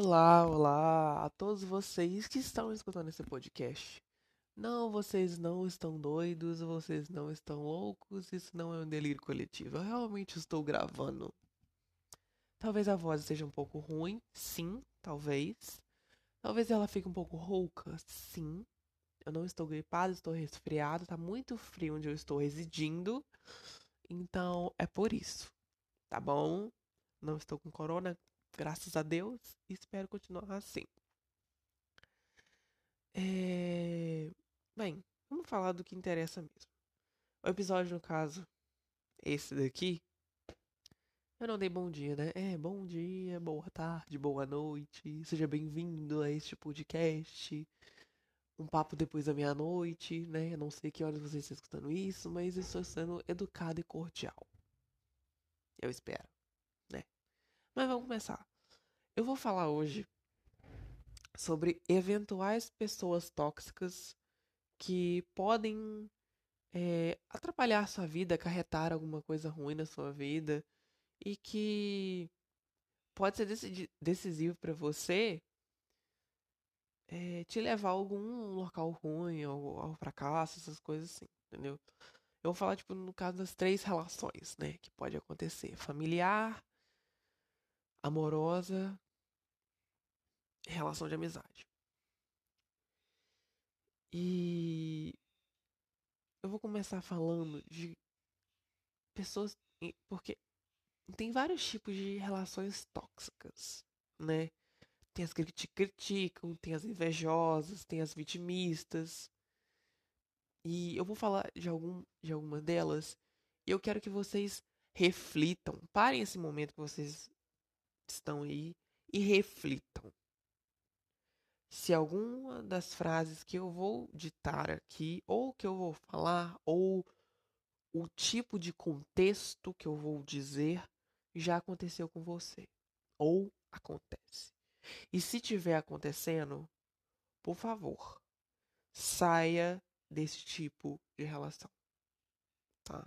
Olá, olá a todos vocês que estão escutando esse podcast. Não, vocês não estão doidos, vocês não estão loucos, isso não é um delírio coletivo. Eu realmente estou gravando. Talvez a voz esteja um pouco ruim, sim, talvez. Talvez ela fique um pouco rouca, sim. Eu não estou gripado, estou resfriado, tá muito frio onde eu estou residindo. Então é por isso, tá bom? Não estou com corona, graças a Deus, e espero continuar assim. É... Bem, vamos falar do que interessa mesmo. O episódio, no caso, esse daqui, eu não dei bom dia, né? É, bom dia, boa tarde, boa noite. Seja bem-vindo a este podcast. Um papo depois da meia-noite, né? Eu não sei que horas você está escutando isso, mas estou sendo educado e cordial. Eu espero? Mas vamos começar. Eu vou falar hoje sobre eventuais pessoas tóxicas que podem é, atrapalhar a sua vida, acarretar alguma coisa ruim na sua vida e que pode ser decisivo para você é, te levar a algum local ruim, ao, ao fracasso, essas coisas assim, entendeu? Eu vou falar, tipo, no caso das três relações, né, que pode acontecer: familiar, amorosa, relação de amizade. E eu vou começar falando de pessoas, porque tem vários tipos de relações tóxicas, né? Tem as que te criticam, tem as invejosas, tem as vitimistas. E eu vou falar de, algum, de alguma delas. E eu quero que vocês reflitam. Parem esse momento que vocês estão aí e reflitam. Se alguma das frases que eu vou ditar aqui, ou que eu vou falar, ou o tipo de contexto que eu vou dizer, já aconteceu com você. Ou acontece. E se tiver acontecendo, por favor, saia desse tipo de relação. Tá?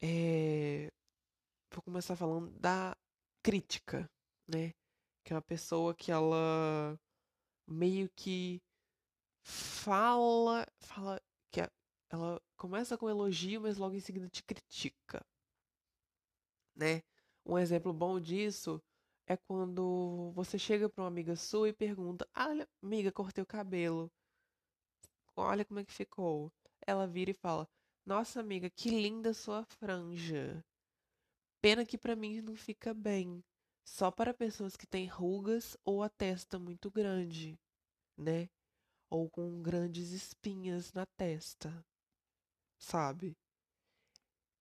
É... Vou começar falando da crítica, né? Que é uma pessoa que ela meio que fala, fala que ela começa com elogio, mas logo em seguida te critica né? Um exemplo bom disso é quando você chega para uma amiga sua e pergunta: Olha, amiga, cortei o cabelo. Olha como é que ficou. Ela vira e fala: Nossa, amiga, que linda sua franja. Pena que para mim não fica bem. Só para pessoas que têm rugas ou a testa muito grande, né? Ou com grandes espinhas na testa. Sabe?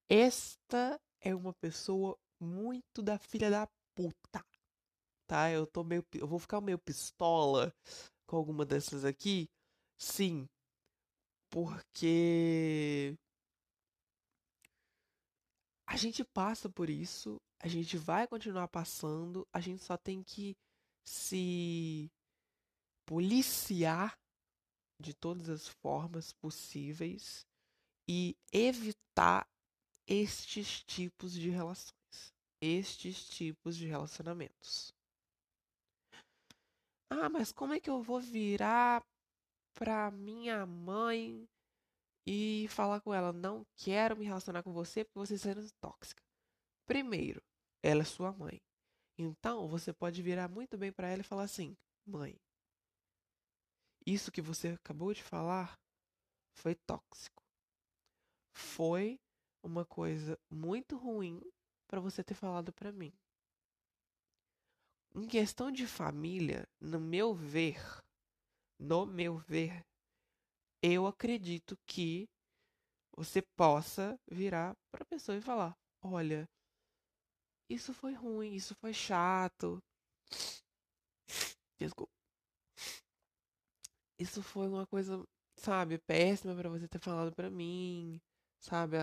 Esta é uma pessoa muito da filha da puta. Tá? Eu tô meio. Eu vou ficar meio pistola com alguma dessas aqui. Sim. Porque. A gente passa por isso, a gente vai continuar passando, a gente só tem que se policiar de todas as formas possíveis e evitar estes tipos de relações, estes tipos de relacionamentos. Ah, mas como é que eu vou virar pra minha mãe e falar com ela: não quero me relacionar com você porque você está sendo tóxica? Primeiro, ela é sua mãe. Então, você pode virar muito bem para ela e falar assim: mãe, isso que você acabou de falar foi tóxico. Foi uma coisa muito ruim para você ter falado para mim. Em questão de família, no meu ver, no meu ver, eu acredito que você possa virar para a pessoa e falar: "Olha, isso foi ruim, isso foi chato. Desculpa. Isso foi uma coisa, sabe, péssima para você ter falado para mim, sabe?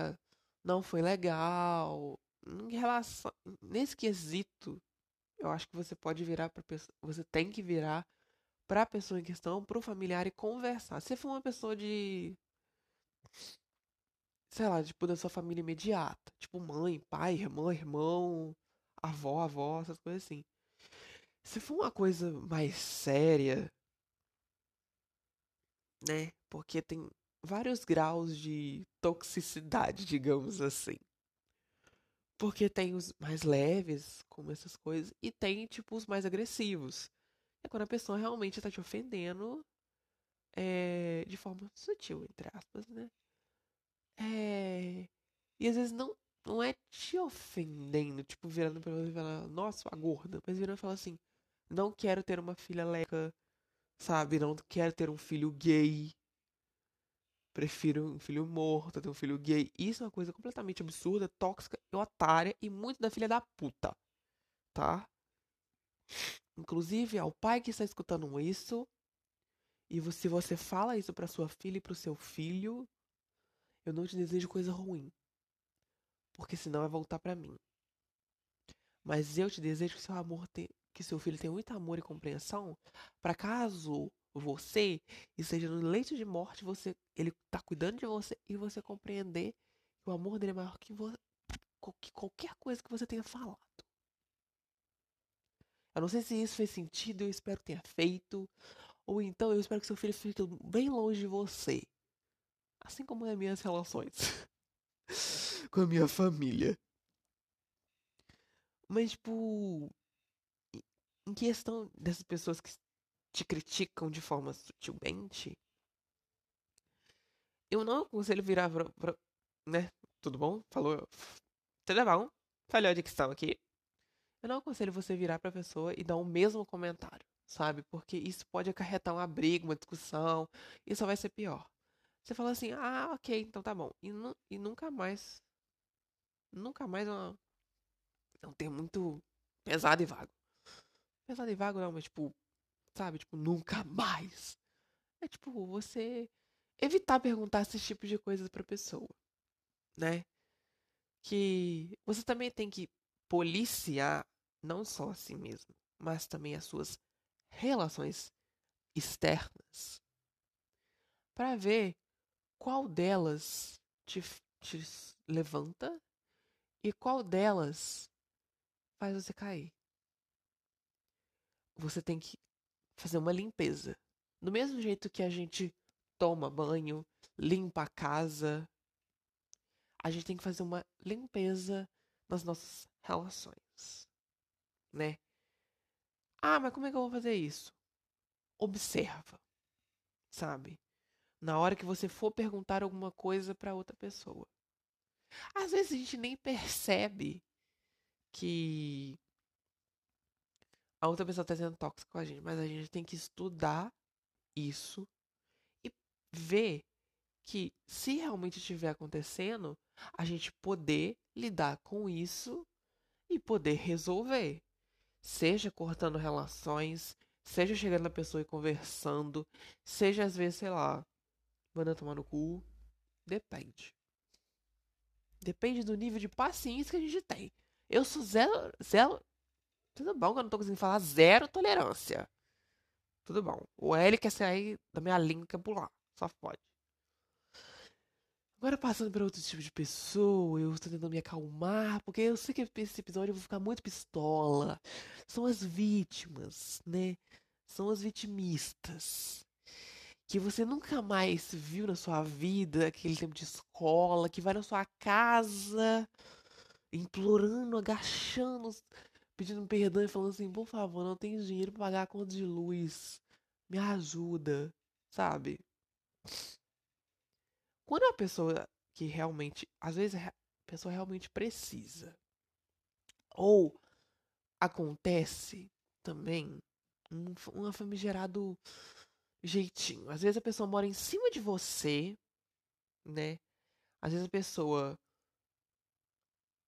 não foi legal. Em relação nesse quesito, eu acho que você pode virar para pessoa, você tem que virar para a pessoa em questão, para o familiar e conversar. Se for uma pessoa de sei lá, tipo da sua família imediata, tipo mãe, pai, irmã, irmão, avó, avó, essas coisas assim. Se for uma coisa mais séria, né? Porque tem vários graus de toxicidade, digamos assim. Porque tem os mais leves, como essas coisas, e tem, tipo, os mais agressivos. É quando a pessoa realmente tá te ofendendo é, de forma sutil, entre aspas, né? É, e às vezes não, não é te ofendendo, tipo, virando pra você e falar, nossa, a gorda, mas virando e falar assim, não quero ter uma filha leca, sabe? Não quero ter um filho gay. Prefiro um filho morto, ter um filho gay. Isso é uma coisa completamente absurda, tóxica e otária e muito da filha da puta. Tá? Inclusive, ao pai que está escutando isso, e se você fala isso para sua filha e para o seu filho, eu não te desejo coisa ruim. Porque senão vai voltar para mim. Mas eu te desejo que seu amor te... que seu filho tenha muito amor e compreensão, para caso você esteja no leito de morte, você ele tá cuidando de você e você compreender que o amor dele é maior que, vo... que qualquer coisa que você tenha falado. Eu não sei se isso fez sentido, eu espero que tenha feito. Ou então eu espero que seu filho fique bem longe de você. Assim como as minhas relações com a minha família. Mas, tipo, em questão dessas pessoas que te criticam de forma sutilmente, eu não aconselho virar pra, pra, né? Tudo bom? Falou. Tudo bom? Falhou a dicção aqui. Eu não aconselho você virar pra pessoa e dar o mesmo comentário, sabe? Porque isso pode acarretar uma briga, uma discussão, e só vai ser pior. Você fala assim, ah, ok, então tá bom. E, nu e nunca mais. Nunca mais é uma, é um termo muito pesado e vago. Pesado e vago não, mas tipo, sabe? Tipo, nunca mais. É tipo, você evitar perguntar esse tipo de coisas pra pessoa, né? Que você também tem que policiar não só a si mesmo, mas também as suas relações externas para ver qual delas te, te levanta e qual delas faz você cair. Você tem que fazer uma limpeza. Do mesmo jeito que a gente toma banho, limpa a casa, a gente tem que fazer uma limpeza nas nossas relações, né? Ah, mas como é que eu vou fazer isso? Observa, sabe? Na hora que você for perguntar alguma coisa para outra pessoa. Às vezes a gente nem percebe que a outra pessoa está sendo tóxica com a gente, mas a gente tem que estudar isso e ver que se realmente estiver acontecendo, a gente poder lidar com isso e poder resolver. Seja cortando relações, seja chegando na pessoa e conversando, seja às vezes, sei lá, mandando tomar no cu. Depende. Depende do nível de paciência que a gente tem. Eu sou zero. zero tudo bom que eu não tô conseguindo falar zero tolerância. Tudo bom. O L quer sair da minha língua quer pular. Só pode. Agora passando para outro tipo de pessoa, eu estou tentando me acalmar, porque eu sei que esse episódio eu vou ficar muito pistola. São as vítimas, né? São as vitimistas. Que você nunca mais viu na sua vida, aquele tempo de escola, que vai na sua casa implorando, agachando, pedindo perdão e falando assim: por favor, não tenho dinheiro para pagar a conta de luz. Me ajuda, sabe? Quando a pessoa que realmente, às vezes a pessoa realmente precisa, ou acontece também um, um famigerado jeitinho. Às vezes a pessoa mora em cima de você, né? Às vezes a pessoa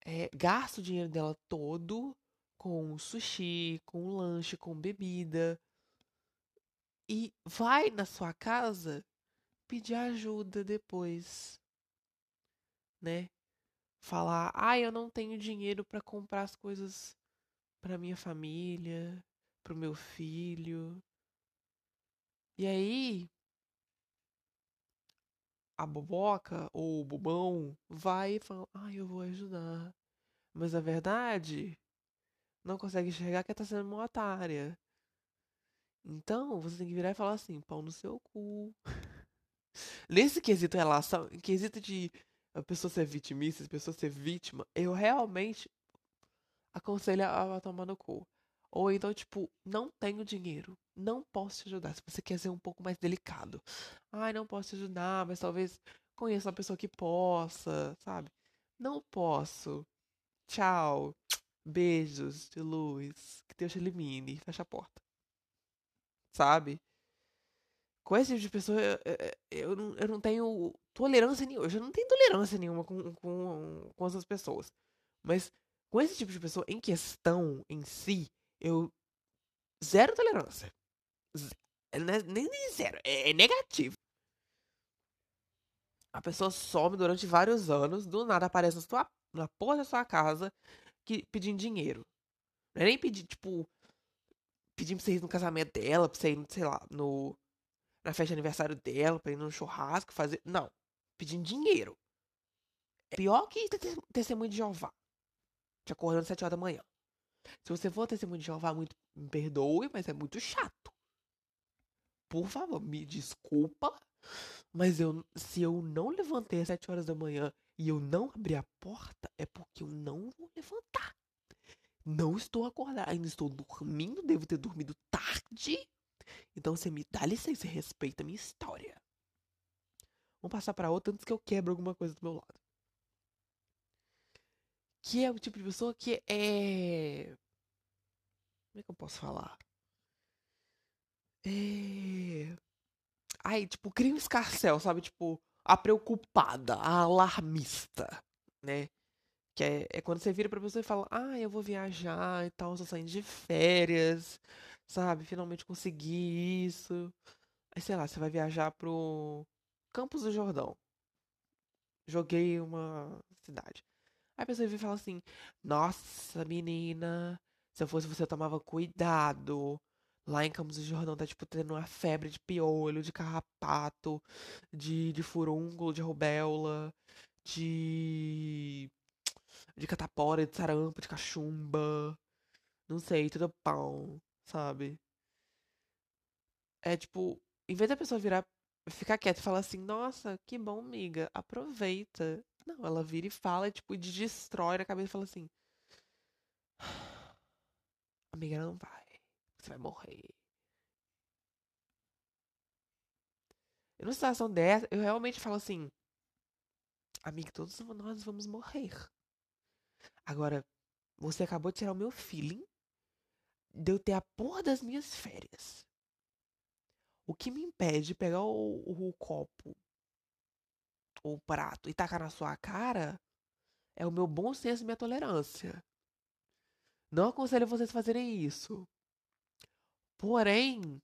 é, gasta o dinheiro dela todo com sushi, com lanche, com bebida. E vai na sua casa pedir ajuda depois, né? Falar, ah, eu não tenho dinheiro para comprar as coisas para minha família, para o meu filho. E aí a boboca ou o bobão vai e fala, ah, eu vou ajudar. Mas a verdade, não consegue enxergar que tá sendo uma otária. Então, você tem que virar e falar assim, pau no seu cu. Nesse quesito relação, quesito de a pessoa ser vitimista, a pessoa ser vítima, eu realmente aconselho a, a tomar no cu. Ou então, tipo, não tenho dinheiro, não posso te ajudar. Se você quer ser um pouco mais delicado. Ai, não posso te ajudar, mas talvez conheça uma pessoa que possa, sabe? Não posso. Tchau. Beijos de luz. Que Deus te elimine. Fecha a porta. Sabe? Com esse tipo de pessoa, eu, eu, não, eu não tenho tolerância nenhuma. Eu já não tenho tolerância nenhuma com, com, com essas pessoas. Mas com esse tipo de pessoa em questão, em si, eu. Zero tolerância. É, nem, nem zero. É, é negativo. A pessoa some durante vários anos, do nada aparece na, sua, na porra da sua casa que, pedindo dinheiro. Não é nem pedir, tipo, pedindo pra você ir no casamento dela, pra você ir, sei lá, no, na festa de aniversário dela, pra ir no churrasco, fazer. Não. Pedindo dinheiro. É pior que testemunho de Jeová. Te acordando às 7 horas da manhã. Se você for testemunho de Jeová, muito, me perdoe, mas é muito chato. Por favor, me desculpa, mas eu, se eu não levantei às 7 horas da manhã e eu não abrir a porta, é porque eu não vou levantar. Não estou acordado, ainda estou dormindo, devo ter dormido tarde. Então você me dá licença e respeita a minha história. Vamos passar para outra antes que eu quebre alguma coisa do meu lado. Que é o tipo de pessoa que é. Como é que eu posso falar? É. Ai, tipo, cria um escarcel, sabe? Tipo, a preocupada, a alarmista, né? Que é, é quando você vira pra pessoa e fala, ah, eu vou viajar e tal, estou saindo de férias, sabe? Finalmente consegui isso. Aí, sei lá, você vai viajar pro Campos do Jordão. Joguei uma cidade. Aí a pessoa vem e fala assim: Nossa, menina, se eu fosse você, eu tomava cuidado. Lá em Campos do Jordão tá, tipo, tendo uma febre de piolho, de carrapato, de, de furúnculo, de rubéola, de. de catapora, de sarampo, de cachumba. Não sei, tudo pão, sabe? É tipo, em vez da pessoa virar, ficar quieta e falar assim, nossa, que bom, amiga, aproveita. Não, ela vira e fala, tipo, de destrói na cabeça e fala assim: Amiga, não vai. Você vai morrer. E numa situação dessa, eu realmente falo assim: Amiga, todos nós vamos morrer. Agora, você acabou de tirar o meu feeling de eu ter a porra das minhas férias. O que me impede de pegar o, o, o copo o prato e tacar na sua cara é o meu bom senso e minha tolerância. Não aconselho vocês fazerem isso. Porém,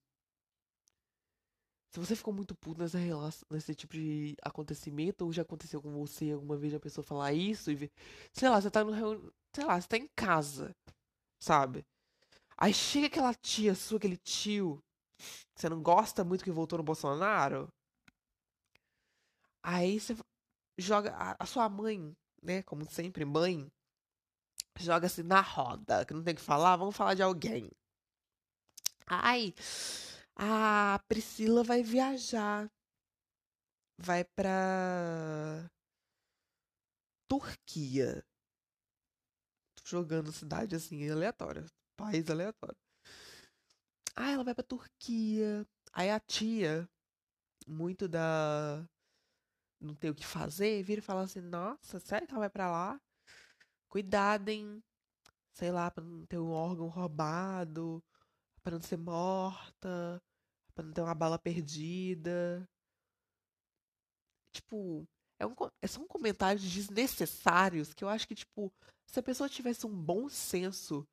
se você ficou muito puto nessa relação, nesse tipo de acontecimento, ou já aconteceu com você alguma vez a pessoa falar isso e sei lá, você tá no sei lá, você tá em casa, sabe? Aí chega aquela tia sua, aquele tio, que você não gosta muito que voltou no Bolsonaro, Aí você joga a, sua mãe, né? Como sempre, mãe, joga assim na roda, que não tem que falar, vamos falar de alguém. Ai, a Priscila vai viajar. Vai pra Turquia. Tô jogando cidade assim, aleatória. País aleatório. Ah, ela vai pra Turquia. Aí a tia, muito da não tem o que fazer, vira e fala assim, nossa, sério que ela vai pra lá? Cuidado, hein? Sei lá, pra não ter um órgão roubado, pra não ser morta, pra não ter uma bala perdida. Tipo, é um, é são comentários desnecessários que eu acho que, tipo, se a pessoa tivesse um bom senso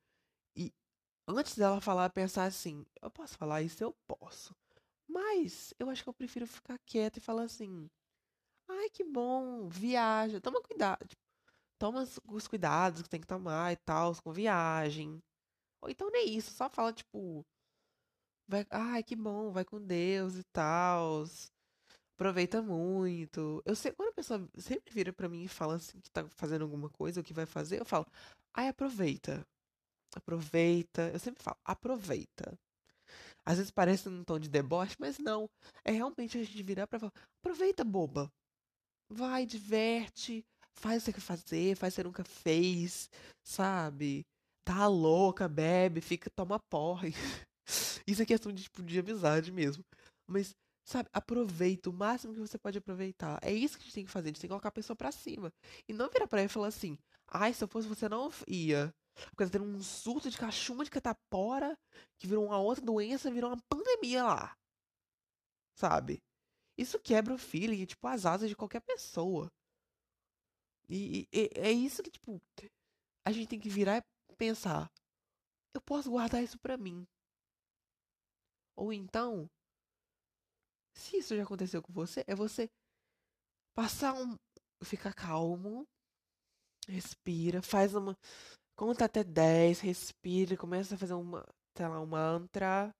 antes dela falar, pensar assim, eu posso falar isso? Eu posso. Mas eu acho que eu prefiro ficar quieta e falar assim, Ai, que bom, viaja. Toma cuidado. Tipo, toma os cuidados que tem que tomar e tal, com viagem. Ou então nem isso, só fala, tipo. Vai, ai, que bom, vai com Deus e tal. Aproveita muito. Eu sei, quando a pessoa sempre vira pra mim e fala assim que tá fazendo alguma coisa, o que vai fazer, eu falo, ai, aproveita. Aproveita. Eu sempre falo, aproveita. Às vezes parece um tom de deboche, mas não. É realmente a gente virar pra falar: aproveita, boba. Vai, diverte. Faz o que quer fazer, faz o que nunca fez, sabe? Tá louca, bebe, fica, toma porra. Isso é questão de, tipo, de amizade mesmo. Mas, sabe, aproveita o máximo que você pode aproveitar. É isso que a gente tem que fazer, a gente tem que colocar a pessoa pra cima. E não virar pra ela e falar assim, ai, se eu fosse você não ia. Porque tá tendo um surto de cachumba de catapora, que virou uma outra doença, virou uma pandemia lá. Sabe? Isso quebra o feeling, tipo, as asas de qualquer pessoa. E, e, é isso que, tipo, a gente tem que virar e pensar. Eu posso guardar isso pra mim. Ou então, se isso já aconteceu com você, é você passar um. ficar calmo, respira, faz uma. Conta até 10, respira, começa a fazer uma, sei lá, um mantra.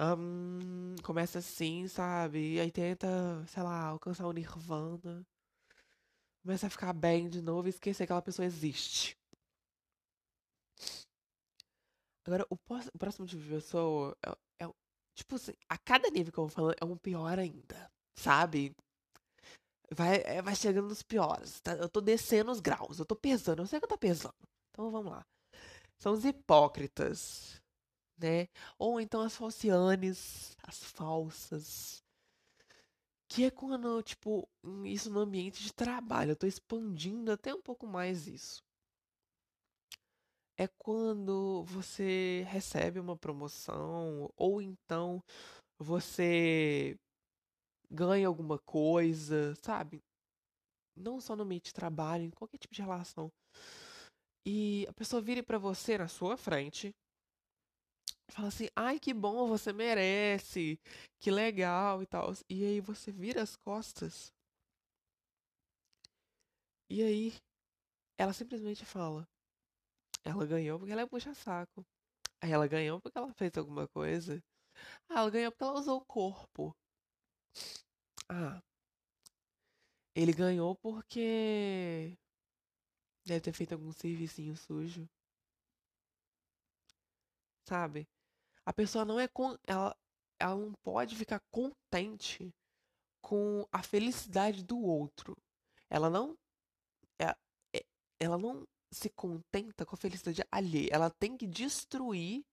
Um, começa assim, sabe? E aí tenta, sei lá, alcançar o nirvana. Começa a ficar bem de novo e esquecer que aquela pessoa existe. Agora, o, o próximo tipo de pessoa é, é, Tipo assim, a cada nível que eu vou falando é um pior ainda. Sabe? Vai, é, vai chegando nos piores. Tá? Eu tô descendo os graus. Eu tô pesando. Eu sei que eu tô pesando. Então vamos lá. São os hipócritas. Né? Ou então as falcianes, as falsas. Que é quando, tipo, isso no ambiente de trabalho. Eu tô expandindo até um pouco mais isso é quando você recebe uma promoção ou então você ganha alguma coisa, sabe? Não só no meio de trabalho, em qualquer tipo de relação. E a pessoa vira para você na sua frente, fala assim: "Ai, que bom, você merece. Que legal" e tal. E aí você vira as costas. E aí ela simplesmente fala: ela ganhou porque ela é puxa-saco. Aí ela ganhou porque ela fez alguma coisa. Ah, ela ganhou porque ela usou o corpo. Ah. Ele ganhou porque deve ter feito algum servicinho sujo. Sabe? A pessoa não é ela ela não pode ficar contente com a felicidade do outro. Ela não é, é, ela não se contenta com a felicidade alheia. Ela tem que destruir,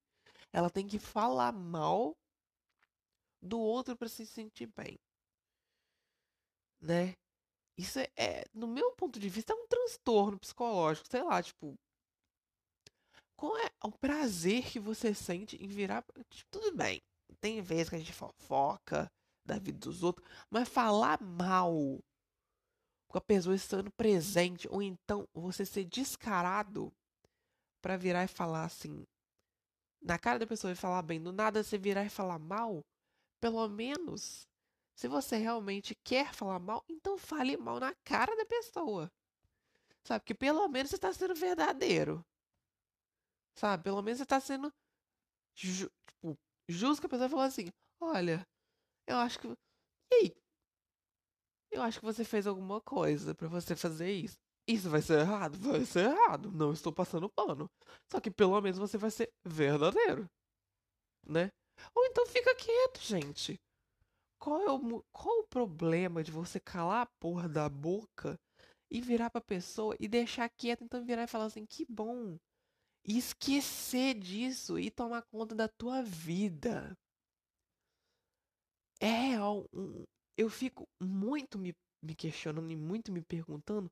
ela tem que falar mal do outro para se sentir bem. Né? Isso é, é, no meu ponto de vista, é um transtorno psicológico, sei lá, tipo. Qual é o prazer que você sente em virar. Tipo, tudo bem. Tem vezes que a gente fofoca da vida dos outros, mas falar mal com a pessoa estando presente, ou então você ser descarado para virar e falar assim, na cara da pessoa e falar bem, do nada você virar e falar mal, pelo menos, se você realmente quer falar mal, então fale mal na cara da pessoa. Sabe? Que pelo menos você está sendo verdadeiro. Sabe? Pelo menos você está sendo ju tipo, justo que a pessoa falou assim: Olha, eu acho que. E aí, eu acho que você fez alguma coisa para você fazer isso. Isso vai ser errado? Vai ser errado. Não estou passando pano. Só que pelo menos você vai ser verdadeiro. Né? Ou então fica quieto, gente. Qual é o, qual o problema de você calar a porra da boca e virar pra pessoa e deixar quieto, então virar e falar assim, que bom. E esquecer disso e tomar conta da tua vida. É real eu fico muito me, me questionando e muito me perguntando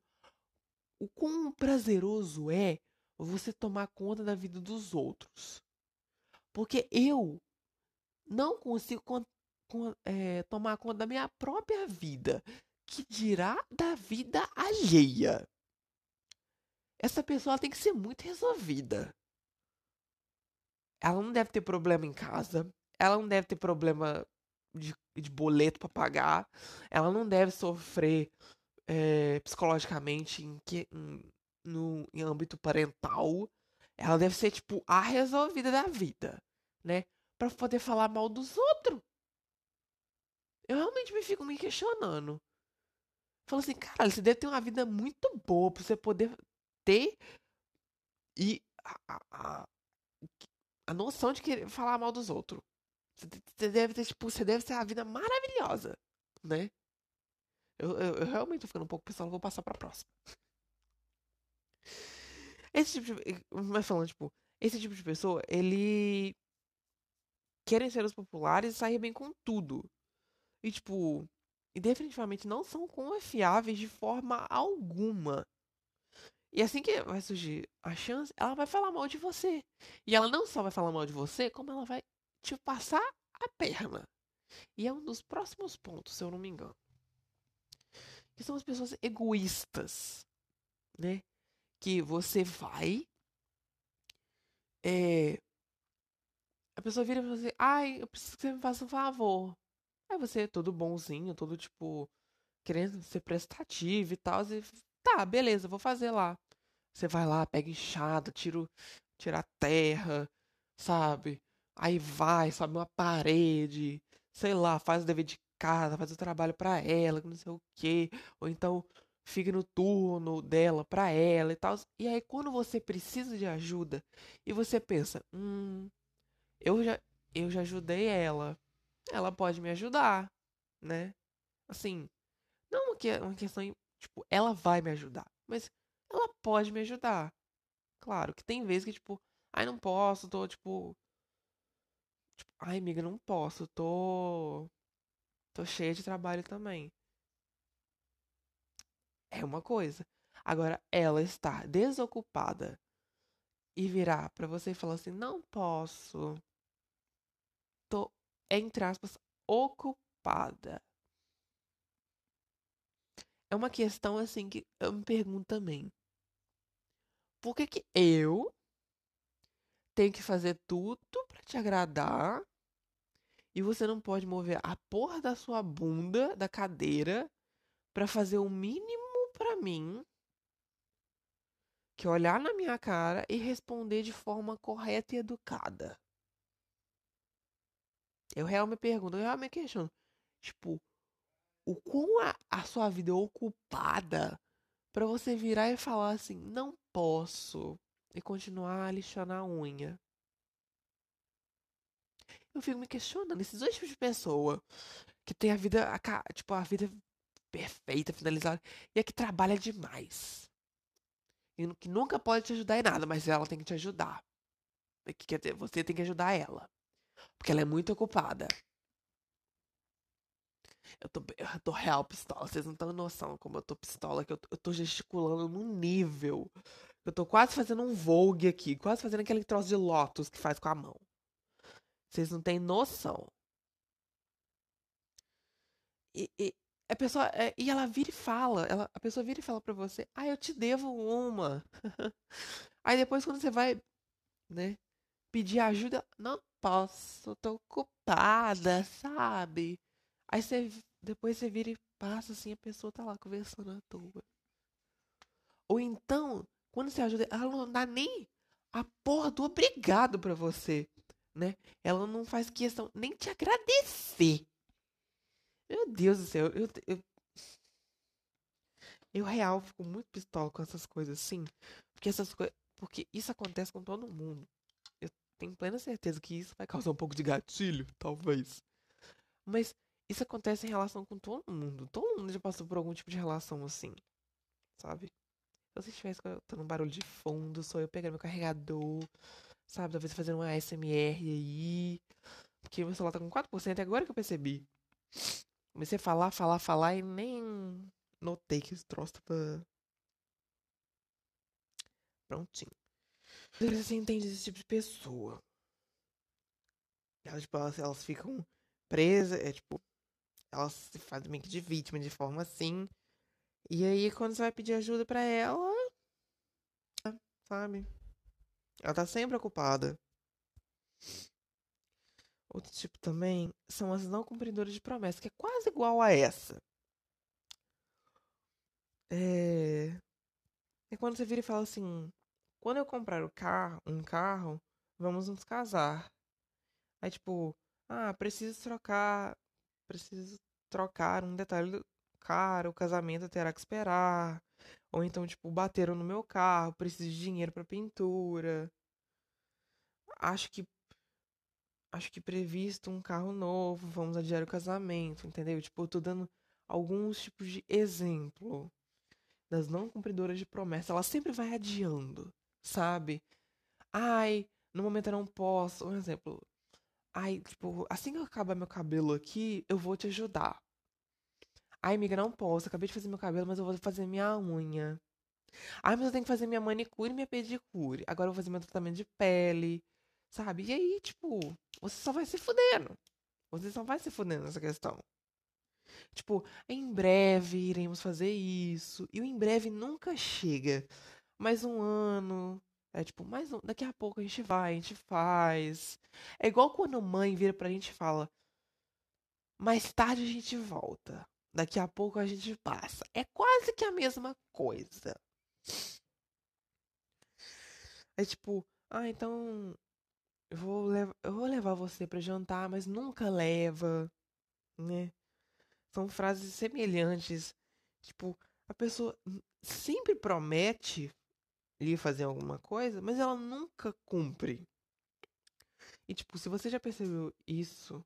o quão prazeroso é você tomar conta da vida dos outros. Porque eu não consigo con, con, é, tomar conta da minha própria vida. Que dirá da vida alheia. Essa pessoa tem que ser muito resolvida. Ela não deve ter problema em casa. Ela não deve ter problema de, de boleto para pagar, ela não deve sofrer é, psicologicamente em, que, em, no, em âmbito parental. Ela deve ser, tipo, a resolvida da vida, né? Pra poder falar mal dos outros. Eu realmente me fico me questionando. Falo assim, cara, você deve ter uma vida muito boa pra você poder ter e a, a, a noção de querer falar mal dos outros. Você deve ter, tipo, você deve ter a vida maravilhosa, né? Eu, eu, eu realmente tô ficando um pouco pensando, vou passar pra próxima. Esse tipo de. Mas falando, tipo, esse tipo de pessoa, ele. Querem ser os populares e sair bem com tudo. E, tipo. E definitivamente não são confiáveis de forma alguma. E assim que vai surgir a chance, ela vai falar mal de você. E ela não só vai falar mal de você, como ela vai te passar a perna. E é um dos próximos pontos, se eu não me engano. Que são as pessoas egoístas, né? Que você vai. É, a pessoa vira pra você, ai, eu preciso que você me faça um favor. Aí você, é todo bonzinho, todo tipo, querendo ser prestativo e tal. E, tá, beleza, vou fazer lá. Você vai lá, pega enxada, tira, tira a terra, sabe? Aí vai, sobe uma parede, sei lá, faz o dever de casa, faz o trabalho para ela, não sei o quê. Ou então fica no turno dela para ela e tal. E aí quando você precisa de ajuda e você pensa, hum, eu já eu já ajudei ela. Ela pode me ajudar, né? Assim, não uma, uma questão, tipo, ela vai me ajudar, mas ela pode me ajudar. Claro que tem vezes que, tipo, ai, não posso, tô, tipo, Tipo, ai, amiga, não posso, tô. tô cheia de trabalho também. É uma coisa. Agora, ela estar desocupada e virar para você e falar assim: não posso. Tô, entre aspas, ocupada. É uma questão assim que eu me pergunto também. Por que, que eu tem que fazer tudo para te agradar. E você não pode mover a porra da sua bunda da cadeira para fazer o mínimo para mim. Que é olhar na minha cara e responder de forma correta e educada. Eu realmente pergunto, eu realmente questiono. Tipo, o quão a, a sua vida é ocupada para você virar e falar assim, não posso e continuar lixando a unha. Eu fico me questionando, esses dois tipos de pessoa que tem a vida, a, tipo, a vida perfeita, finalizada, e a que trabalha demais. E que nunca pode te ajudar em nada, mas ela tem que te ajudar. Que, quer dizer, você tem que ajudar ela. Porque ela é muito ocupada. Eu tô, eu tô real pistola. Vocês não têm noção como eu tô pistola, que eu, eu tô gesticulando num nível eu tô quase fazendo um Vogue aqui, quase fazendo aquele troço de Lotus que faz com a mão. Vocês não têm noção. E, e a pessoa, é, e ela vira e fala, ela, a pessoa vira e fala para você, ah, eu te devo uma. Aí depois quando você vai, né, pedir ajuda, não posso, tô ocupada, sabe? Aí você, depois você vira e passa assim, a pessoa tá lá conversando à toa. Ou então, quando você ajuda, ela não dá nem a porra do obrigado para você, né? Ela não faz questão nem te agradecer. Meu Deus do céu, eu, eu, eu real fico muito pistola com essas coisas assim, porque essas coisas, porque isso acontece com todo mundo. Tenho plena certeza que isso vai causar um pouco de gatilho, talvez. Mas isso acontece em relação com todo mundo. Todo mundo já passou por algum tipo de relação assim, sabe? Se você estiver escutando um barulho de fundo, sou eu pegando meu carregador, sabe? Talvez fazendo uma ASMR aí. Porque meu celular tá com 4%, é agora que eu percebi. Comecei a falar, falar, falar e nem notei que esse troço tava. Prontinho. Você entende esse tipo de pessoa. Elas, tipo, elas, elas ficam presas, é tipo. Elas se fazem meio que de vítima de forma assim. E aí, quando você vai pedir ajuda para ela, sabe? Ela tá sempre ocupada. Outro tipo também são as não cumpridoras de promessa, que é quase igual a essa. É... é quando você vira e fala assim: quando eu comprar o carro, um carro, vamos nos casar. Aí, tipo, ah, preciso trocar. Preciso trocar um detalhe caro, o casamento terá que esperar. Ou então, tipo, bateram no meu carro, preciso de dinheiro para pintura. Acho que acho que previsto um carro novo, vamos adiar o casamento, entendeu? Tipo, eu tô dando alguns tipos de exemplo das não cumpridoras de promessa. Ela sempre vai adiando, sabe? Ai, no momento eu não posso. Um exemplo. Ai, tipo, assim que eu acabar meu cabelo aqui, eu vou te ajudar. Ai, amiga, não posso. Acabei de fazer meu cabelo, mas eu vou fazer minha unha. Ai, mas eu tenho que fazer minha manicure e minha pedicure. Agora eu vou fazer meu tratamento de pele. Sabe? E aí, tipo, você só vai se fudendo. Você só vai se fudendo nessa questão. Tipo, em breve iremos fazer isso. E o em breve nunca chega. Mais um ano. É tipo, mais um. Daqui a pouco a gente vai, a gente faz. É igual quando mãe vira pra gente e fala: Mais tarde a gente volta. Daqui a pouco a gente passa. É quase que a mesma coisa. É tipo, ah, então eu vou, levar, eu vou levar você para jantar, mas nunca leva, né? São frases semelhantes. Tipo, a pessoa sempre promete lhe fazer alguma coisa, mas ela nunca cumpre. E tipo, se você já percebeu isso,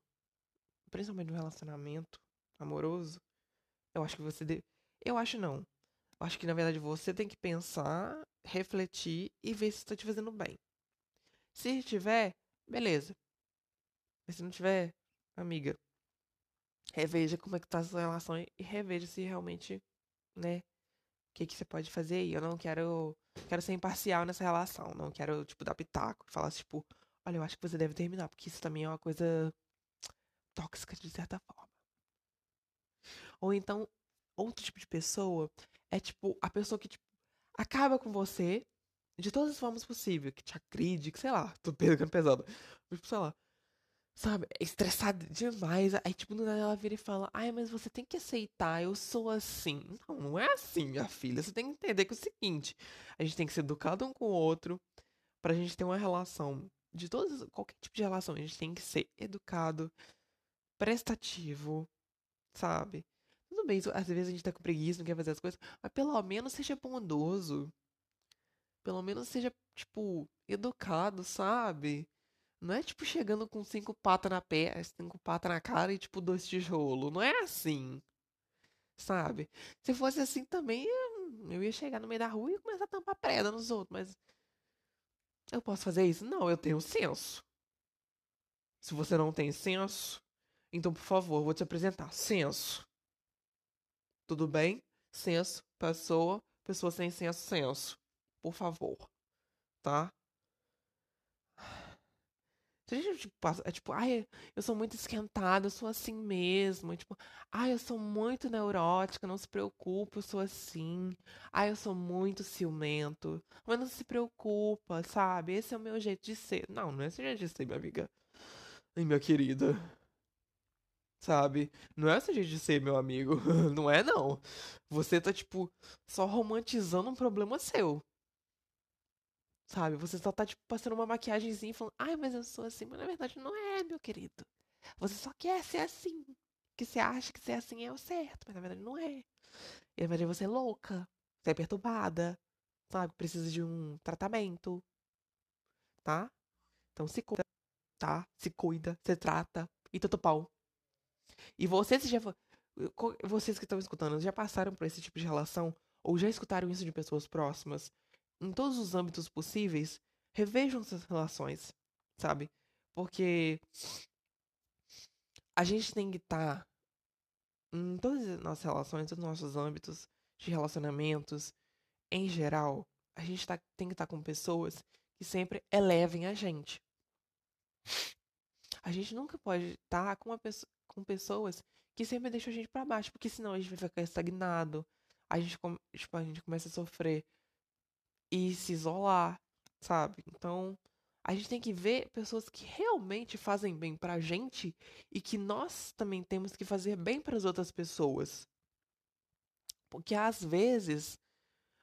principalmente no relacionamento amoroso, eu acho que você deve... eu acho não. Eu acho que na verdade você tem que pensar, refletir e ver se está te fazendo bem. Se tiver, beleza. Mas se não tiver, amiga, reveja como é que tá a sua relação e reveja se realmente, né, que que você pode fazer aí. Eu não quero quero ser imparcial nessa relação, não quero tipo dar pitaco, falar tipo, olha, eu acho que você deve terminar, porque isso também é uma coisa tóxica de certa forma. Ou então, outro tipo de pessoa é tipo a pessoa que tipo acaba com você de todas as formas possíveis, que te agride, que sei lá, tô pegando pesado. Tipo, sei lá. Sabe, estressada demais. Aí, tipo, no nada ela vira e fala: Ai, mas você tem que aceitar, eu sou assim. Não, não é assim, minha filha. Você tem que entender que é o seguinte: a gente tem que ser educado um com o outro pra gente ter uma relação. De todas, qualquer tipo de relação, a gente tem que ser educado, prestativo, sabe? Tudo bem, às vezes a gente tá com preguiça, não quer fazer as coisas, mas pelo menos seja bondoso. Pelo menos seja, tipo, educado, sabe? Não é tipo chegando com cinco patas na pé, cinco patas na cara e tipo dois tijolos. Não é assim. Sabe? Se fosse assim também, eu ia chegar no meio da rua e começar a tampar preda nos outros, mas eu posso fazer isso? Não, eu tenho senso. Se você não tem senso, então por favor, vou te apresentar. Senso. Tudo bem? Senso, pessoa, pessoa sem senso, senso por favor, tá? Se a gente tipo, passa, é tipo, ai, eu sou muito esquentada, eu sou assim mesmo. tipo, ai, eu sou muito neurótica, não se preocupe, eu sou assim. Ai, eu sou muito ciumento. Mas não se preocupa, sabe? Esse é o meu jeito de ser. Não, não é esse jeito de ser, minha amiga. Ai, minha querida. Sabe? Não é esse jeito de ser, meu amigo. Não é, não. Você tá, tipo, só romantizando um problema seu. Sabe? Você só tá, tipo, passando uma maquiagemzinha e falando, ai, mas eu sou assim. Mas na verdade não é, meu querido. Você só quer ser assim. Que você acha que ser assim é o certo. Mas na verdade não é. E na verdade você é louca. Você é perturbada. Sabe? Precisa de um tratamento. Tá? Então se cuida. Tá? Se cuida. Se trata. E tudo pau. E vocês já. Vocês que estão escutando, já passaram por esse tipo de relação? Ou já escutaram isso de pessoas próximas? Em todos os âmbitos possíveis, revejam suas relações, sabe? Porque a gente tem que estar tá em todas as nossas relações, todos os nossos âmbitos de relacionamentos, em geral, a gente tá, tem que estar tá com pessoas que sempre elevem a gente. A gente nunca pode estar tá com, com pessoas que sempre deixam a gente para baixo, porque senão a gente vai ficar estagnado, a gente, tipo, a gente começa a sofrer e se isolar, sabe? Então, a gente tem que ver pessoas que realmente fazem bem pra gente e que nós também temos que fazer bem para as outras pessoas. Porque às vezes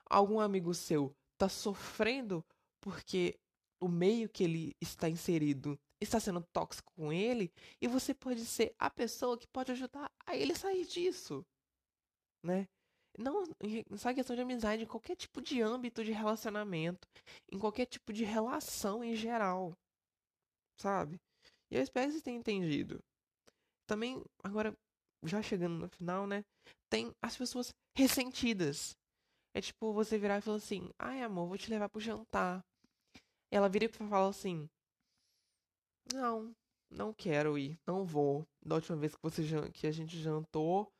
algum amigo seu tá sofrendo porque o meio que ele está inserido está sendo tóxico com ele e você pode ser a pessoa que pode ajudar a ele sair disso, né? Não, só questão de amizade, em qualquer tipo de âmbito de relacionamento, em qualquer tipo de relação em geral. Sabe? E eu espero que vocês tenham entendido. Também, agora, já chegando no final, né? Tem as pessoas ressentidas. É tipo você virar e falar assim: ai amor, vou te levar pro jantar. Ela vira e fala assim: não, não quero ir, não vou. Da última vez que, você, que a gente jantou,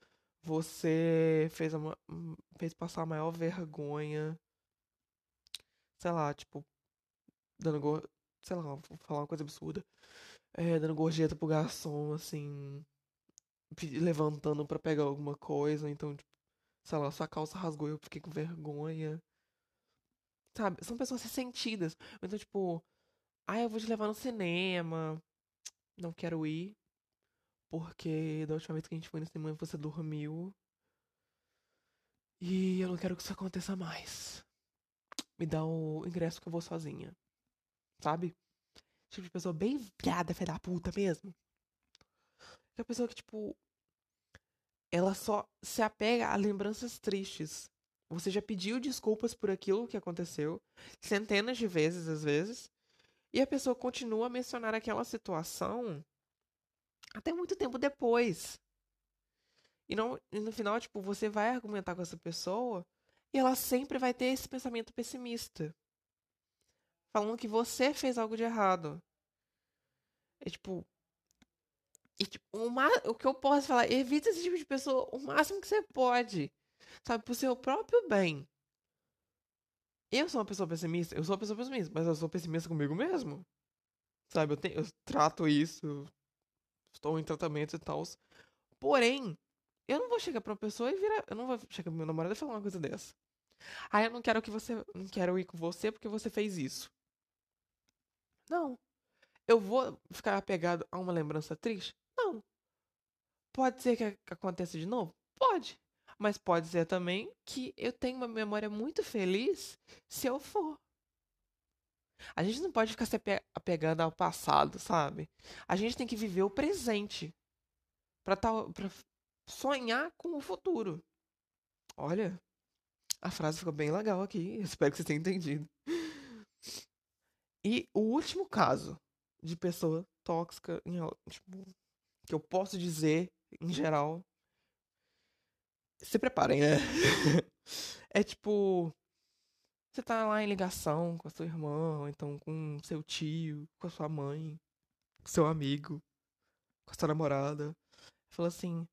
você fez, fez passar a maior vergonha. Sei lá, tipo, dando. Go... Sei lá, vou falar uma coisa absurda. É, dando gorjeta pro garçom, assim. Levantando para pegar alguma coisa. Então, tipo, sei lá, sua calça rasgou e eu fiquei com vergonha. Sabe? São pessoas ressentidas. Então, tipo, ah, eu vou te levar no cinema. Não quero ir. Porque da última vez que a gente foi no cinema você dormiu. E eu não quero que isso aconteça mais. Me dá o ingresso que eu vou sozinha. Sabe? Tipo de pessoa bem viada, fé da puta mesmo. É a pessoa que, tipo. Ela só se apega a lembranças tristes. Você já pediu desculpas por aquilo que aconteceu. Centenas de vezes, às vezes. E a pessoa continua a mencionar aquela situação até muito tempo depois. E, não, e no final, tipo, você vai argumentar com essa pessoa e ela sempre vai ter esse pensamento pessimista. Falando que você fez algo de errado. É tipo. E, tipo o, o que eu posso falar, evita esse tipo de pessoa o máximo que você pode. Sabe, pro seu próprio bem. Eu sou uma pessoa pessimista, eu sou uma pessoa pessimista, mas eu sou pessimista comigo mesmo. Sabe, eu, tenho, eu trato isso, estou em tratamento e tal. Porém, eu não vou chegar pra uma pessoa e virar. Eu não vou chegar pro meu namorado e falar uma coisa dessa. Ah, eu não quero que você. Não quero ir com você porque você fez isso. Não. Eu vou ficar apegado a uma lembrança triste? Não. Pode ser que aconteça de novo? Pode. Mas pode ser também que eu tenha uma memória muito feliz se eu for. A gente não pode ficar se apegando ao passado, sabe? A gente tem que viver o presente para tal, pra sonhar com o futuro. Olha, a frase ficou bem legal aqui. Espero que vocês tenham entendido. E o último caso de pessoa tóxica, tipo, que eu posso dizer em geral, se preparem, né? é tipo. Você tá lá em ligação com a sua irmã, então com seu tio, com a sua mãe, com seu amigo, com a sua namorada. Falou assim: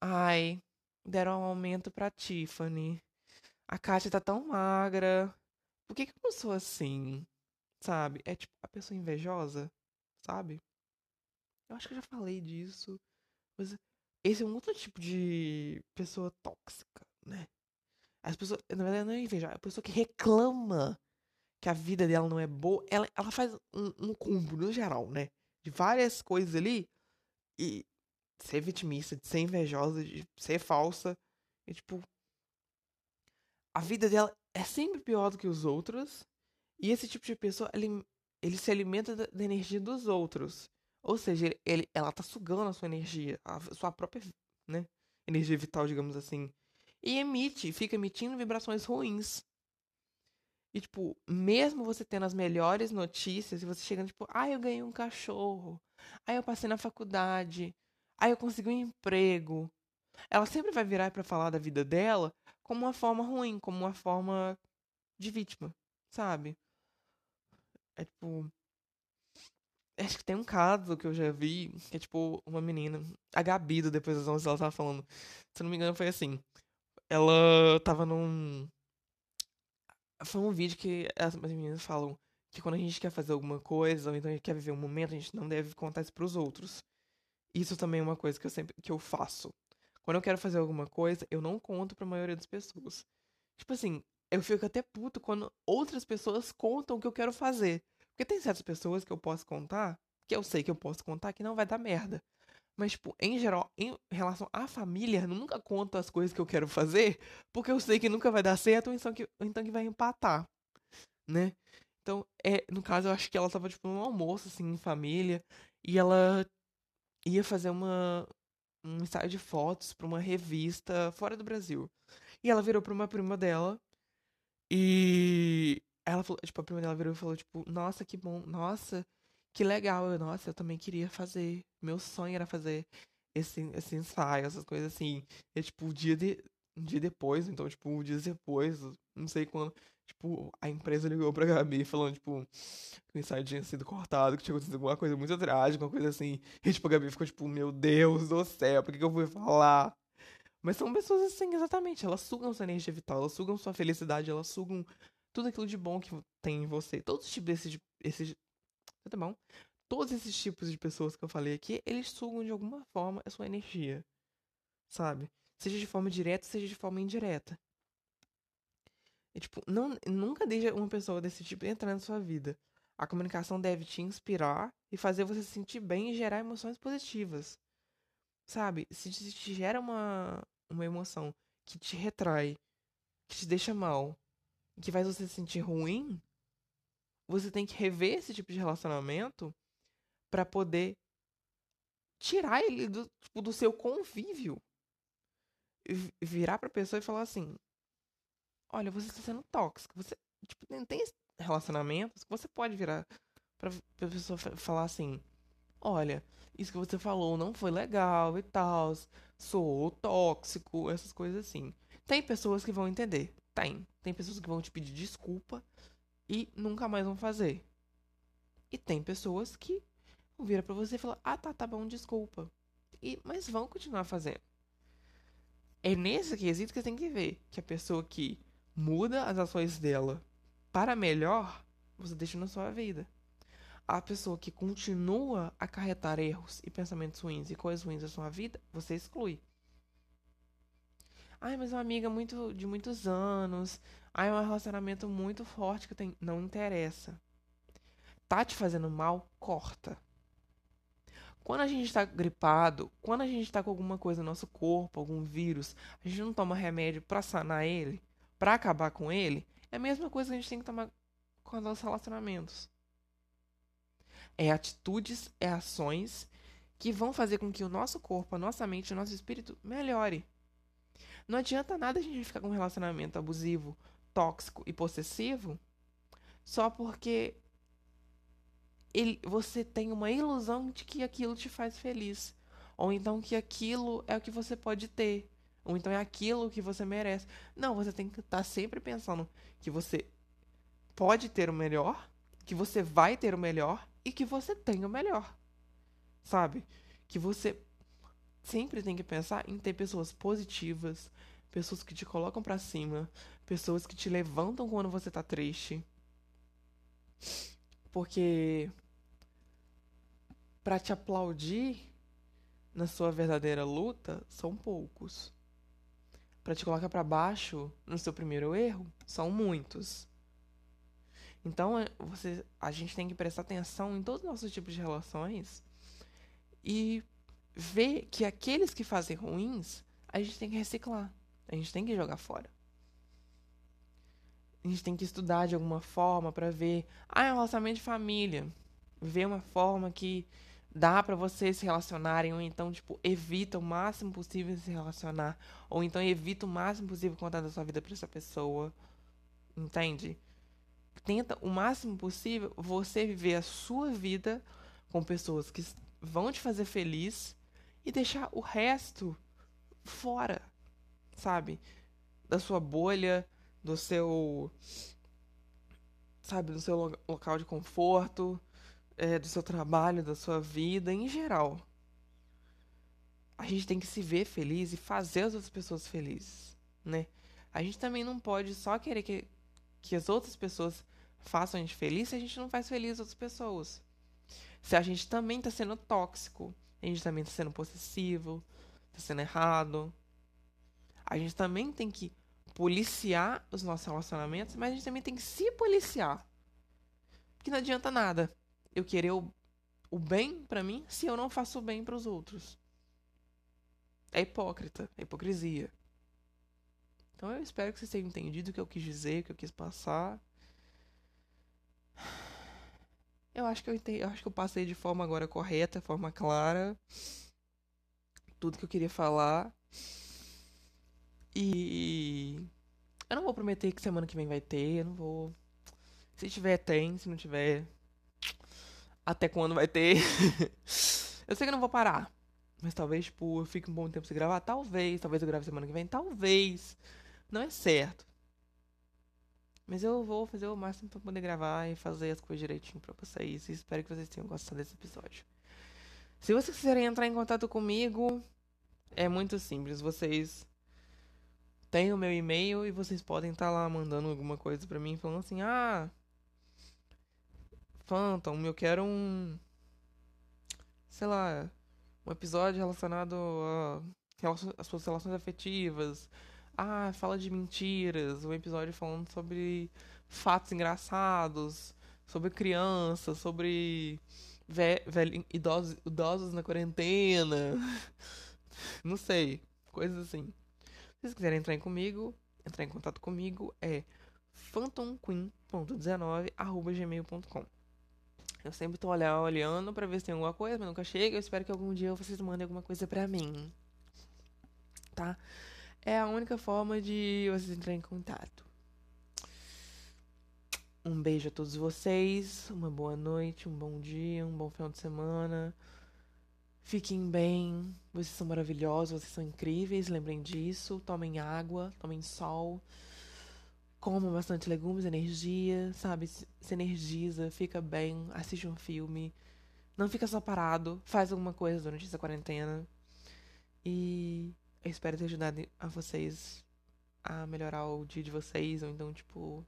Ai, deram um aumento pra Tiffany. A Kátia tá tão magra. Por que, que eu não sou assim? Sabe? É tipo a pessoa invejosa, sabe? Eu acho que eu já falei disso. Mas esse é um outro tipo de pessoa tóxica, né? As pessoas, na verdade, não é inveja, a pessoa que reclama que a vida dela não é boa, ela, ela faz um, um combo, no geral, né? De várias coisas ali. E ser vitimista, de ser invejosa, de ser falsa. E, tipo. A vida dela é sempre pior do que os outros. E esse tipo de pessoa, ele, ele se alimenta da, da energia dos outros. Ou seja, ele, ela tá sugando a sua energia, a sua própria né, energia vital, digamos assim. E emite, fica emitindo vibrações ruins. E, tipo, mesmo você tendo as melhores notícias, e você chegando, tipo, ah, eu ganhei um cachorro. Ah, eu passei na faculdade. Ah, eu consegui um emprego. Ela sempre vai virar para falar da vida dela como uma forma ruim, como uma forma de vítima, sabe? É tipo, Acho que tem um caso que eu já vi, que é tipo uma menina, a Gabi Depois das 11, ela tava falando. Se não me engano, foi assim. Ela tava num. Foi um vídeo que as meninas falam que quando a gente quer fazer alguma coisa, ou então a gente quer viver um momento, a gente não deve contar isso pros outros. Isso também é uma coisa que eu sempre que eu faço. Quando eu quero fazer alguma coisa, eu não conto pra maioria das pessoas. Tipo assim, eu fico até puto quando outras pessoas contam o que eu quero fazer. Porque tem certas pessoas que eu posso contar, que eu sei que eu posso contar, que não vai dar merda. Mas, tipo, em geral, em relação à família, nunca conto as coisas que eu quero fazer, porque eu sei que nunca vai dar certo, ou então que, então que vai empatar, né? Então, é, no caso, eu acho que ela tava, tipo, num almoço, assim, em família, e ela ia fazer uma, um ensaio de fotos para uma revista fora do Brasil. E ela virou pra uma prima dela. E ela falou, tipo, a prima dela virou e falou, tipo, nossa, que bom, nossa, que legal. Eu, nossa, eu também queria fazer. Meu sonho era fazer esse, esse ensaio, essas coisas assim. E, tipo, um dia, de, um dia depois, então, tipo, um dia depois, não sei quando, tipo, a empresa ligou pra Gabi falando, tipo, que o ensaio tinha sido cortado, que tinha acontecido alguma coisa muito trágica, uma coisa assim. E, tipo, a Gabi ficou, tipo, meu Deus do céu, por que, que eu fui falar? Mas são pessoas assim, exatamente. Elas sugam sua energia vital, elas sugam sua felicidade, elas sugam tudo aquilo de bom que tem em você. Todos os tipos desses. esses, tá bom? Todos esses tipos de pessoas que eu falei aqui, eles sugam de alguma forma a sua energia. Sabe? Seja de forma direta, seja de forma indireta. E, tipo, não, nunca deixe uma pessoa desse tipo entrar na sua vida. A comunicação deve te inspirar e fazer você se sentir bem e gerar emoções positivas. Sabe? Se te gera uma, uma emoção que te retrai, que te deixa mal, que faz você se sentir ruim, você tem que rever esse tipo de relacionamento para poder tirar ele do, tipo, do seu convívio. Virar pra pessoa e falar assim: Olha, você está sendo tóxico. Você tipo, tem relacionamentos que você pode virar pra, pra pessoa falar assim: Olha, isso que você falou não foi legal e tal. Sou tóxico, essas coisas assim. Tem pessoas que vão entender. Tem. Tem pessoas que vão te pedir desculpa e nunca mais vão fazer. E tem pessoas que vão virar pra você e falar: Ah, tá, tá bom, desculpa. E, mas vão continuar fazendo. É nesse quesito que você tem que ver que a pessoa que muda as ações dela para melhor, você deixa na sua vida a pessoa que continua a acarretar erros e pensamentos ruins e coisas ruins na sua vida, você exclui. Ai, mas uma amiga muito de muitos anos. Ai, é um relacionamento muito forte que tem. Não interessa. Tá te fazendo mal, corta. Quando a gente está gripado, quando a gente está com alguma coisa no nosso corpo, algum vírus, a gente não toma remédio para sanar ele, para acabar com ele, é a mesma coisa que a gente tem que tomar com os nossos relacionamentos. É atitudes, é ações que vão fazer com que o nosso corpo, a nossa mente, o nosso espírito melhore. Não adianta nada a gente ficar com um relacionamento abusivo, tóxico e possessivo só porque ele, você tem uma ilusão de que aquilo te faz feliz. Ou então que aquilo é o que você pode ter. Ou então é aquilo que você merece. Não, você tem que estar tá sempre pensando que você pode ter o melhor, que você vai ter o melhor e que você tenha o melhor. Sabe? Que você sempre tem que pensar em ter pessoas positivas, pessoas que te colocam para cima, pessoas que te levantam quando você tá triste. Porque para te aplaudir na sua verdadeira luta são poucos. Para te colocar para baixo no seu primeiro erro são muitos. Então, é, você, a gente tem que prestar atenção em todos os nossos tipos de relações e ver que aqueles que fazem ruins, a gente tem que reciclar. A gente tem que jogar fora. A gente tem que estudar de alguma forma para ver. Ah, é um relacionamento de família. Ver uma forma que dá para vocês se relacionarem, ou então, tipo, evita o máximo possível se relacionar. Ou então evita o máximo possível contar da sua vida pra essa pessoa. Entende? tenta o máximo possível você viver a sua vida com pessoas que vão te fazer feliz e deixar o resto fora, sabe? Da sua bolha, do seu sabe, do seu lo local de conforto, é, do seu trabalho, da sua vida em geral. A gente tem que se ver feliz e fazer as outras pessoas felizes, né? A gente também não pode só querer que, que as outras pessoas façam a gente feliz se a gente não faz feliz outras pessoas. Se a gente também está sendo tóxico, a gente também está sendo possessivo, está sendo errado. A gente também tem que policiar os nossos relacionamentos, mas a gente também tem que se policiar. Porque não adianta nada eu querer o, o bem para mim se eu não faço o bem para os outros. É hipócrita, é hipocrisia. Então eu espero que vocês tenham entendido o que eu quis dizer, o que eu quis passar. Eu acho que eu entendi, eu acho que eu passei de forma agora correta, forma clara, tudo que eu queria falar. E Eu não vou prometer que semana que vem vai ter, eu não vou. Se tiver, tem, se não tiver. Até quando vai ter? eu sei que eu não vou parar. Mas talvez, tipo, eu fique um bom tempo sem gravar. Talvez, talvez eu grave semana que vem. Talvez. Não é certo. Mas eu vou fazer o máximo para poder gravar e fazer as coisas direitinho para vocês. E espero que vocês tenham gostado desse episódio. Se vocês quiserem entrar em contato comigo, é muito simples. Vocês têm o meu e-mail e vocês podem estar tá lá mandando alguma coisa para mim, falando assim: ah, Phantom, eu quero um. Sei lá, um episódio relacionado às suas relações afetivas ah, fala de mentiras, um episódio falando sobre fatos engraçados, sobre crianças, sobre ve idosos, idosos na quarentena. Não sei, coisas assim. Se vocês quiserem entrar em comigo, entrar em contato comigo é phantomqueen.19@gmail.com. Eu sempre tô olhando para ver se tem alguma coisa, mas nunca chega. Eu espero que algum dia vocês mandem alguma coisa para mim. Tá? é a única forma de vocês entrarem em contato. Um beijo a todos vocês, uma boa noite, um bom dia, um bom final de semana. Fiquem bem, vocês são maravilhosos, vocês são incríveis, lembrem disso. Tomem água, tomem sol, comam bastante legumes, energia, sabe? Se energiza, fica bem, assiste um filme. Não fica só parado, faz alguma coisa durante essa quarentena. E eu espero ter ajudado a vocês a melhorar o dia de vocês, ou então, tipo,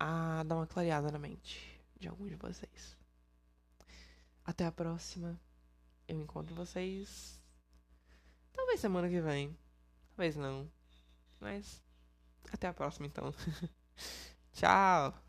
a dar uma clareada na mente de alguns de vocês. Até a próxima. Eu encontro vocês. Talvez semana que vem. Talvez não. Mas. Até a próxima, então. Tchau!